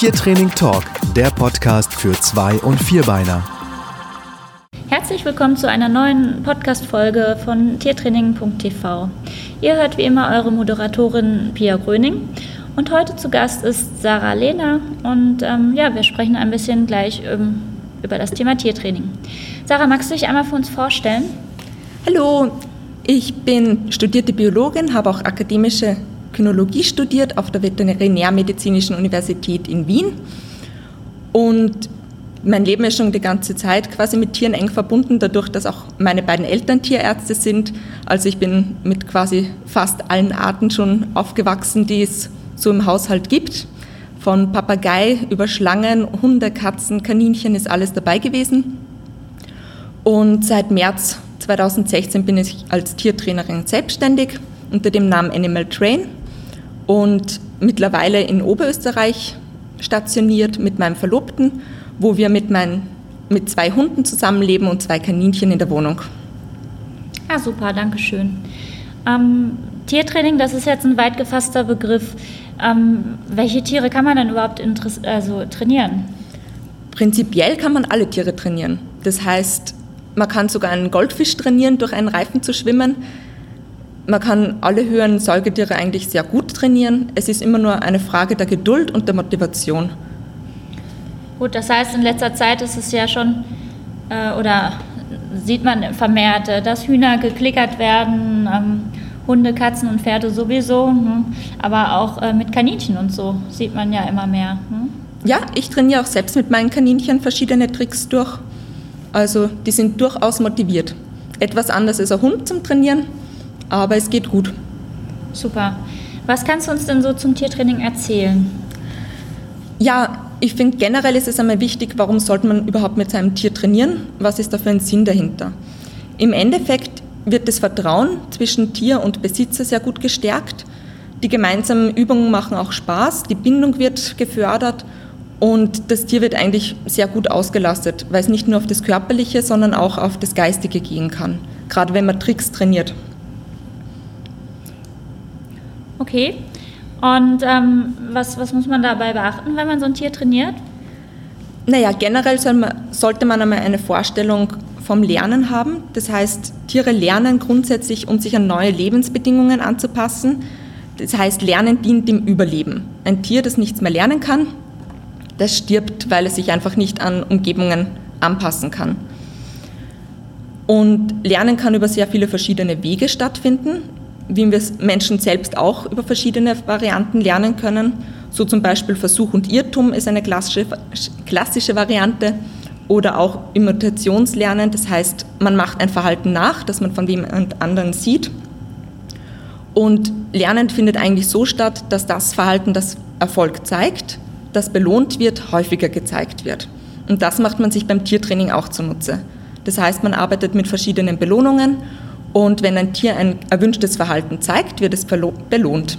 Tiertraining Talk, der Podcast für Zwei- und Vierbeiner. Herzlich willkommen zu einer neuen Podcast-Folge von tiertraining.tv. Ihr hört wie immer eure Moderatorin Pia Gröning und heute zu Gast ist Sarah Lehner und ähm, ja, wir sprechen ein bisschen gleich ähm, über das Thema Tiertraining. Sarah, magst du dich einmal für uns vorstellen? Hallo, ich bin studierte Biologin, habe auch akademische Kynologie studiert auf der Veterinärmedizinischen Universität in Wien und mein Leben ist schon die ganze Zeit quasi mit Tieren eng verbunden, dadurch, dass auch meine beiden Eltern Tierärzte sind. Also ich bin mit quasi fast allen Arten schon aufgewachsen, die es so im Haushalt gibt. Von Papagei über Schlangen, Hunde, Katzen, Kaninchen ist alles dabei gewesen. Und seit März 2016 bin ich als Tiertrainerin selbstständig unter dem Namen Animal Train und mittlerweile in Oberösterreich stationiert mit meinem Verlobten wo wir mit, mein, mit zwei Hunden zusammenleben und zwei Kaninchen in der Wohnung. Ah, super, danke schön. Ähm, Tiertraining, das ist jetzt ein weit gefasster Begriff. Ähm, welche Tiere kann man denn überhaupt also trainieren? Prinzipiell kann man alle Tiere trainieren. Das heißt, man kann sogar einen Goldfisch trainieren, durch einen Reifen zu schwimmen. Man kann alle höheren Säugetiere eigentlich sehr gut trainieren. Es ist immer nur eine Frage der Geduld und der Motivation. Gut, das heißt, in letzter Zeit ist es ja schon, äh, oder sieht man vermehrt, äh, dass Hühner geklickert werden, ähm, Hunde, Katzen und Pferde sowieso, ne? aber auch äh, mit Kaninchen und so sieht man ja immer mehr. Ne? Ja, ich trainiere auch selbst mit meinen Kaninchen verschiedene Tricks durch. Also die sind durchaus motiviert. Etwas anders ist ein Hund zum Trainieren, aber es geht gut. Super. Was kannst du uns denn so zum Tiertraining erzählen? Ja, ich finde generell ist es einmal wichtig, warum sollte man überhaupt mit seinem Tier trainieren? Was ist da für ein Sinn dahinter? Im Endeffekt wird das Vertrauen zwischen Tier und Besitzer sehr gut gestärkt. Die gemeinsamen Übungen machen auch Spaß, die Bindung wird gefördert und das Tier wird eigentlich sehr gut ausgelastet, weil es nicht nur auf das Körperliche, sondern auch auf das Geistige gehen kann, gerade wenn man Tricks trainiert. Okay, und ähm, was, was muss man dabei beachten, wenn man so ein Tier trainiert? Naja, generell soll man, sollte man einmal eine Vorstellung vom Lernen haben. Das heißt, Tiere lernen grundsätzlich, um sich an neue Lebensbedingungen anzupassen. Das heißt, Lernen dient dem Überleben. Ein Tier, das nichts mehr lernen kann, das stirbt, weil es sich einfach nicht an Umgebungen anpassen kann. Und Lernen kann über sehr viele verschiedene Wege stattfinden wie wir Menschen selbst auch über verschiedene Varianten lernen können. So zum Beispiel Versuch und Irrtum ist eine klassische, klassische Variante oder auch Imitationslernen, das heißt, man macht ein Verhalten nach, das man von jemand anderen sieht. Und Lernen findet eigentlich so statt, dass das Verhalten, das Erfolg zeigt, das belohnt wird, häufiger gezeigt wird. Und das macht man sich beim Tiertraining auch zunutze. Das heißt, man arbeitet mit verschiedenen Belohnungen und wenn ein Tier ein erwünschtes Verhalten zeigt, wird es belohnt.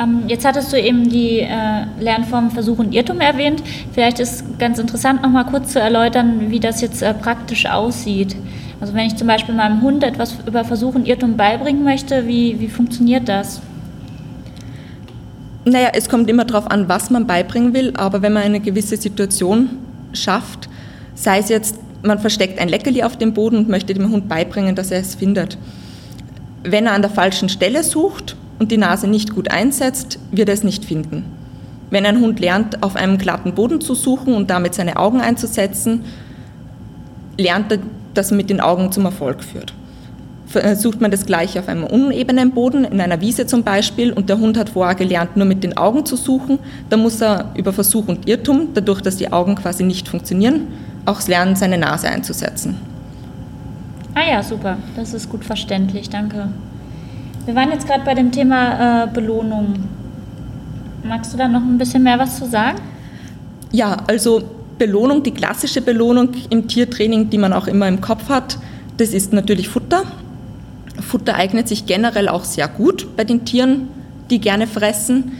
Ähm, jetzt hattest du eben die äh, Lernform Versuch und Irrtum erwähnt. Vielleicht ist ganz interessant, noch mal kurz zu erläutern, wie das jetzt äh, praktisch aussieht. Also wenn ich zum Beispiel meinem Hund etwas über Versuch und Irrtum beibringen möchte, wie, wie funktioniert das? Naja, es kommt immer darauf an, was man beibringen will, aber wenn man eine gewisse Situation schafft, sei es jetzt man versteckt ein Leckerli auf dem Boden und möchte dem Hund beibringen, dass er es findet. Wenn er an der falschen Stelle sucht und die Nase nicht gut einsetzt, wird er es nicht finden. Wenn ein Hund lernt, auf einem glatten Boden zu suchen und damit seine Augen einzusetzen, lernt er, dass er mit den Augen zum Erfolg führt. Sucht man das gleiche auf einem unebenen Boden, in einer Wiese zum Beispiel, und der Hund hat vorher gelernt, nur mit den Augen zu suchen, dann muss er über Versuch und Irrtum, dadurch, dass die Augen quasi nicht funktionieren, auch lernen, seine Nase einzusetzen. Ah ja, super. Das ist gut verständlich. Danke. Wir waren jetzt gerade bei dem Thema äh, Belohnung. Magst du da noch ein bisschen mehr was zu sagen? Ja, also Belohnung, die klassische Belohnung im Tiertraining, die man auch immer im Kopf hat, das ist natürlich Futter. Futter eignet sich generell auch sehr gut bei den Tieren, die gerne fressen,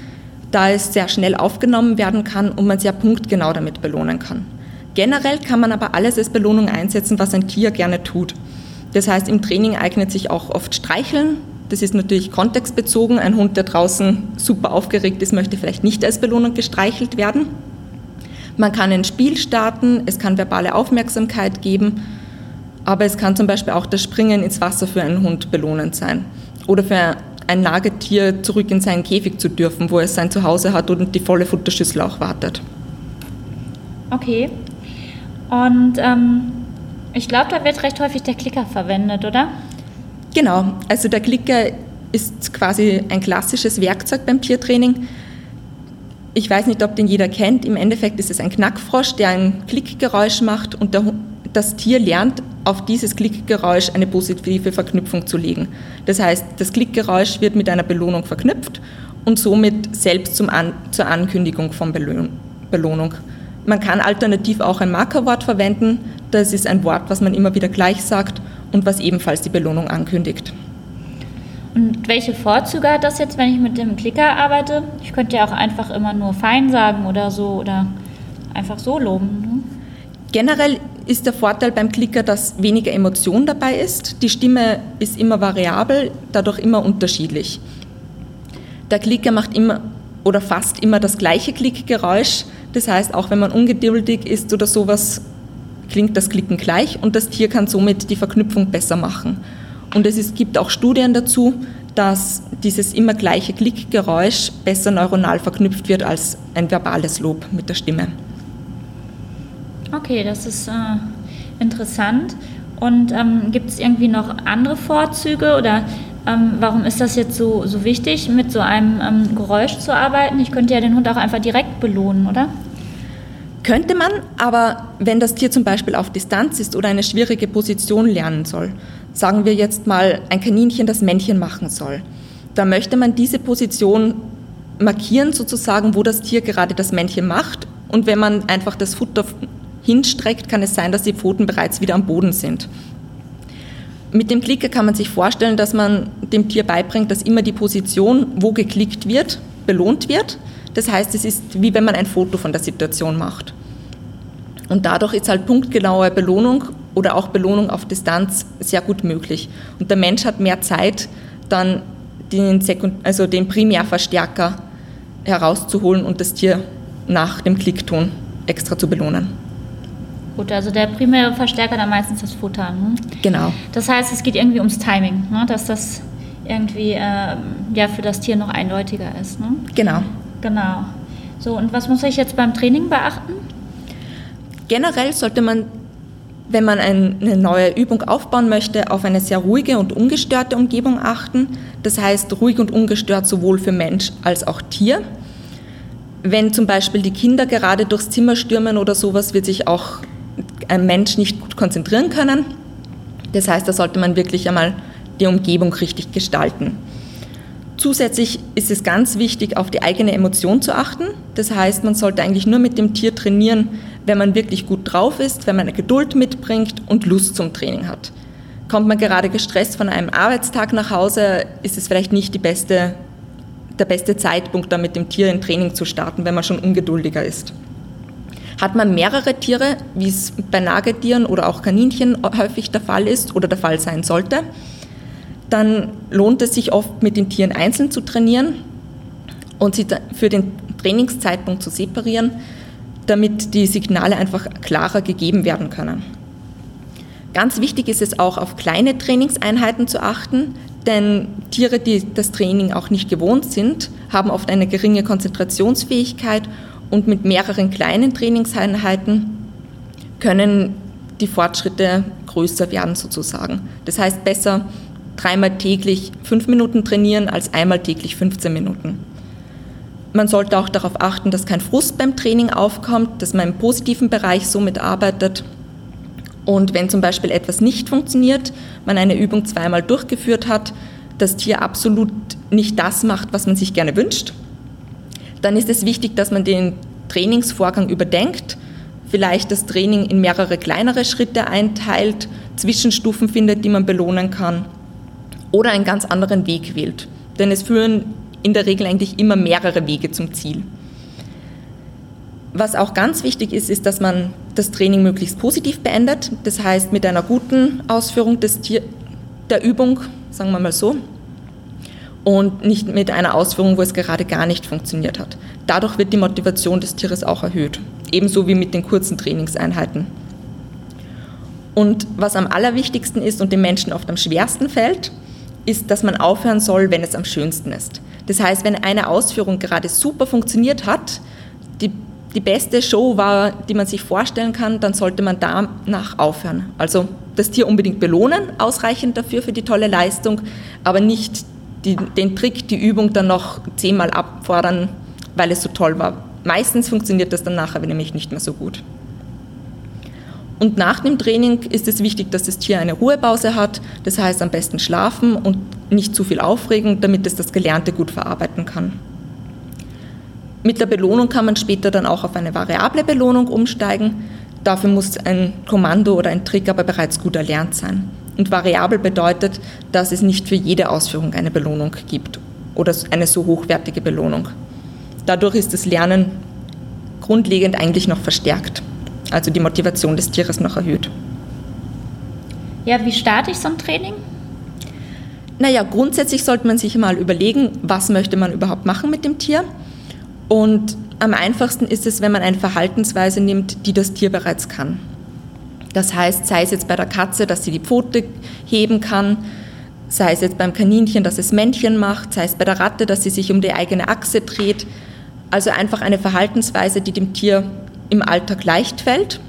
da es sehr schnell aufgenommen werden kann und man sehr punktgenau damit belohnen kann. Generell kann man aber alles als Belohnung einsetzen, was ein Tier gerne tut. Das heißt, im Training eignet sich auch oft Streicheln Das ist natürlich kontextbezogen. Ein Hund, der draußen super aufgeregt ist, möchte vielleicht nicht als Belohnung gestreichelt werden. Man kann ein Spiel starten, es kann verbale Aufmerksamkeit geben, aber es kann zum Beispiel auch das Springen ins Wasser für einen Hund belohnend sein. Oder für ein Nagetier zurück in seinen Käfig zu dürfen, wo es sein Zuhause hat und die volle Futterschüssel auch wartet. Okay. Und ähm, ich glaube, da wird recht häufig der Klicker verwendet, oder? Genau, also der Klicker ist quasi ein klassisches Werkzeug beim Tiertraining. Ich weiß nicht, ob den jeder kennt. Im Endeffekt ist es ein Knackfrosch, der ein Klickgeräusch macht und der, das Tier lernt auf dieses Klickgeräusch eine positive Verknüpfung zu legen. Das heißt, das Klickgeräusch wird mit einer Belohnung verknüpft und somit selbst An zur Ankündigung von Belohnung. Man kann alternativ auch ein Markerwort verwenden. Das ist ein Wort, was man immer wieder gleich sagt und was ebenfalls die Belohnung ankündigt. Und welche Vorzüge hat das jetzt, wenn ich mit dem Klicker arbeite? Ich könnte ja auch einfach immer nur fein sagen oder so oder einfach so loben. Ne? Generell ist der Vorteil beim Klicker, dass weniger Emotion dabei ist. Die Stimme ist immer variabel, dadurch immer unterschiedlich. Der Klicker macht immer oder fast immer das gleiche Klickgeräusch. Das heißt, auch wenn man ungeduldig ist oder sowas, klingt das Klicken gleich und das Tier kann somit die Verknüpfung besser machen. Und es ist, gibt auch Studien dazu, dass dieses immer gleiche Klickgeräusch besser neuronal verknüpft wird als ein verbales Lob mit der Stimme. Okay, das ist äh, interessant. Und ähm, gibt es irgendwie noch andere Vorzüge oder ähm, warum ist das jetzt so, so wichtig, mit so einem ähm, Geräusch zu arbeiten? Ich könnte ja den Hund auch einfach direkt belohnen, oder? Könnte man, aber wenn das Tier zum Beispiel auf Distanz ist oder eine schwierige Position lernen soll, sagen wir jetzt mal ein Kaninchen, das Männchen machen soll, da möchte man diese Position markieren, sozusagen, wo das Tier gerade das Männchen macht. Und wenn man einfach das Futter hinstreckt, kann es sein, dass die Pfoten bereits wieder am Boden sind. Mit dem Klicker kann man sich vorstellen, dass man dem Tier beibringt, dass immer die Position, wo geklickt wird, belohnt wird. Das heißt, es ist wie wenn man ein Foto von der Situation macht. Und dadurch ist halt punktgenaue Belohnung oder auch Belohnung auf Distanz sehr gut möglich. Und der Mensch hat mehr Zeit, dann den, Sekund also den Primärverstärker herauszuholen und das Tier nach dem Klickton extra zu belohnen. Gut, also der primäre Verstärker dann meistens das Futter. Ne? Genau. Das heißt, es geht irgendwie ums Timing, ne? dass das irgendwie äh, ja, für das Tier noch eindeutiger ist. Ne? Genau. Genau. So, und was muss ich jetzt beim Training beachten? Generell sollte man, wenn man eine neue Übung aufbauen möchte, auf eine sehr ruhige und ungestörte Umgebung achten. Das heißt, ruhig und ungestört sowohl für Mensch als auch Tier. Wenn zum Beispiel die Kinder gerade durchs Zimmer stürmen oder sowas, wird sich auch ein Mensch nicht gut konzentrieren können. Das heißt, da sollte man wirklich einmal die Umgebung richtig gestalten. Zusätzlich ist es ganz wichtig, auf die eigene Emotion zu achten. Das heißt, man sollte eigentlich nur mit dem Tier trainieren, wenn man wirklich gut drauf ist, wenn man eine Geduld mitbringt und Lust zum Training hat. Kommt man gerade gestresst von einem Arbeitstag nach Hause, ist es vielleicht nicht beste, der beste Zeitpunkt, da mit dem Tier ein Training zu starten, wenn man schon ungeduldiger ist. Hat man mehrere Tiere, wie es bei Nagetieren oder auch Kaninchen häufig der Fall ist oder der Fall sein sollte, dann lohnt es sich oft mit den Tieren einzeln zu trainieren und sie für den Trainingszeitpunkt zu separieren, damit die Signale einfach klarer gegeben werden können. Ganz wichtig ist es auch, auf kleine Trainingseinheiten zu achten, denn Tiere, die das Training auch nicht gewohnt sind, haben oft eine geringe Konzentrationsfähigkeit und mit mehreren kleinen Trainingseinheiten können die Fortschritte größer werden sozusagen. Das heißt, besser dreimal täglich fünf Minuten trainieren als einmal täglich 15 Minuten. Man sollte auch darauf achten, dass kein Frust beim Training aufkommt, dass man im positiven Bereich somit arbeitet. Und wenn zum Beispiel etwas nicht funktioniert, man eine Übung zweimal durchgeführt hat, das Tier absolut nicht das macht, was man sich gerne wünscht, dann ist es wichtig, dass man den Trainingsvorgang überdenkt, vielleicht das Training in mehrere kleinere Schritte einteilt, Zwischenstufen findet, die man belohnen kann oder einen ganz anderen Weg wählt. Denn es führen in der Regel eigentlich immer mehrere Wege zum Ziel. Was auch ganz wichtig ist, ist, dass man das Training möglichst positiv beendet. Das heißt, mit einer guten Ausführung des Tier der Übung, sagen wir mal so. und nicht mit einer Ausführung, wo es gerade gar nicht funktioniert hat. Dadurch wird die Motivation des Tieres auch erhöht, ebenso wie mit den kurzen Trainingseinheiten. Und was am allerwichtigsten ist und dem Menschen oft am schwersten fällt, ist, dass man aufhören soll, wenn es am schönsten ist. Das heißt, wenn eine Ausführung gerade super funktioniert hat, die, die beste Show war, die man sich vorstellen kann, dann sollte man danach aufhören. Also das Tier unbedingt belohnen, ausreichend dafür für die tolle Leistung, aber nicht die, den Trick, die Übung dann noch zehnmal abfordern, weil es so toll war. Meistens funktioniert das dann nachher nämlich nicht mehr so gut. Und nach dem Training ist es wichtig, dass das Tier eine Ruhepause hat, das heißt am besten schlafen und nicht zu viel aufregen, damit es das Gelernte gut verarbeiten kann. Mit der Belohnung kann man später dann auch auf eine variable Belohnung umsteigen. Dafür muss ein Kommando oder ein Trick aber bereits gut erlernt sein. Und variabel bedeutet, dass es nicht für jede Ausführung eine Belohnung gibt oder eine so hochwertige Belohnung. Dadurch ist das Lernen grundlegend eigentlich noch verstärkt, also die Motivation des Tieres noch erhöht. Ja, wie starte ich so ein Training? Naja, grundsätzlich sollte man sich mal überlegen, was möchte man überhaupt machen mit dem Tier. Und am einfachsten ist es, wenn man eine Verhaltensweise nimmt, die das Tier bereits kann. Das heißt, sei es jetzt bei der Katze, dass sie die Pfote heben kann, sei es jetzt beim Kaninchen, dass es Männchen macht, sei es bei der Ratte, dass sie sich um die eigene Achse dreht. Also einfach eine Verhaltensweise, die dem Tier im Alltag leicht fällt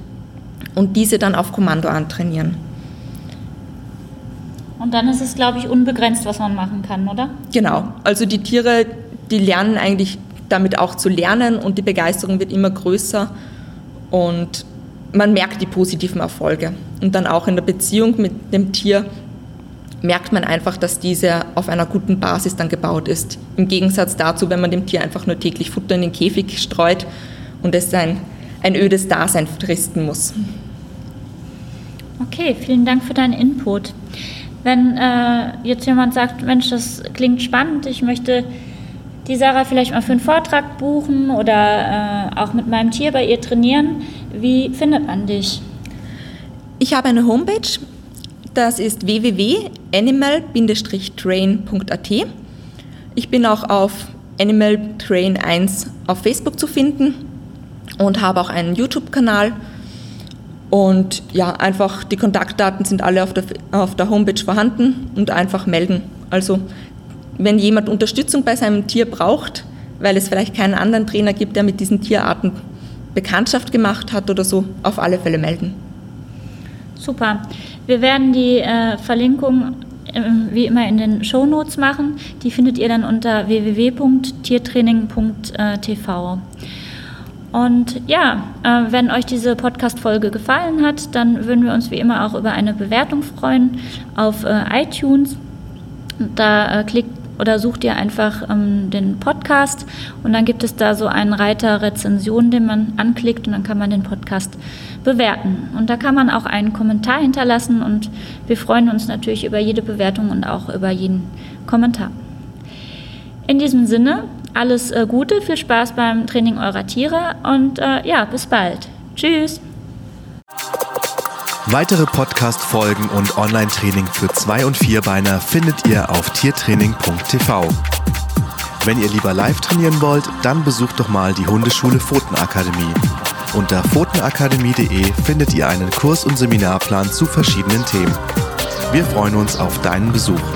und diese dann auf Kommando antrainieren. Und dann ist es, glaube ich, unbegrenzt, was man machen kann, oder? Genau. Also die Tiere, die lernen eigentlich damit auch zu lernen und die Begeisterung wird immer größer und man merkt die positiven Erfolge. Und dann auch in der Beziehung mit dem Tier merkt man einfach, dass diese auf einer guten Basis dann gebaut ist. Im Gegensatz dazu, wenn man dem Tier einfach nur täglich Futter in den Käfig streut und es ein, ein ödes Dasein fristen muss. Okay, vielen Dank für deinen Input. Wenn äh, jetzt jemand sagt, Mensch, das klingt spannend, ich möchte die Sarah vielleicht mal für einen Vortrag buchen oder äh, auch mit meinem Tier bei ihr trainieren, wie findet man dich? Ich habe eine Homepage, das ist www.animal-train.at. Ich bin auch auf Animal Train 1 auf Facebook zu finden und habe auch einen YouTube-Kanal und ja, einfach die Kontaktdaten sind alle auf der, auf der Homepage vorhanden und einfach melden. Also wenn jemand Unterstützung bei seinem Tier braucht, weil es vielleicht keinen anderen Trainer gibt, der mit diesen Tierarten Bekanntschaft gemacht hat oder so, auf alle Fälle melden. Super. Wir werden die äh, Verlinkung äh, wie immer in den Show Notes machen. Die findet ihr dann unter www.tiertraining.tv. Und ja, äh, wenn euch diese Podcast-Folge gefallen hat, dann würden wir uns wie immer auch über eine Bewertung freuen auf äh, iTunes. Da äh, klickt oder sucht ihr einfach ähm, den Podcast und dann gibt es da so einen Reiter Rezension, den man anklickt und dann kann man den Podcast bewerten. Und da kann man auch einen Kommentar hinterlassen und wir freuen uns natürlich über jede Bewertung und auch über jeden Kommentar. In diesem Sinne, alles äh, Gute, viel Spaß beim Training eurer Tiere und äh, ja, bis bald. Tschüss. Weitere Podcast-Folgen und Online-Training für Zwei- und Vierbeiner findet ihr auf tiertraining.tv. Wenn ihr lieber live trainieren wollt, dann besucht doch mal die Hundeschule Pfotenakademie. Unter pfotenakademie.de findet ihr einen Kurs- und Seminarplan zu verschiedenen Themen. Wir freuen uns auf deinen Besuch.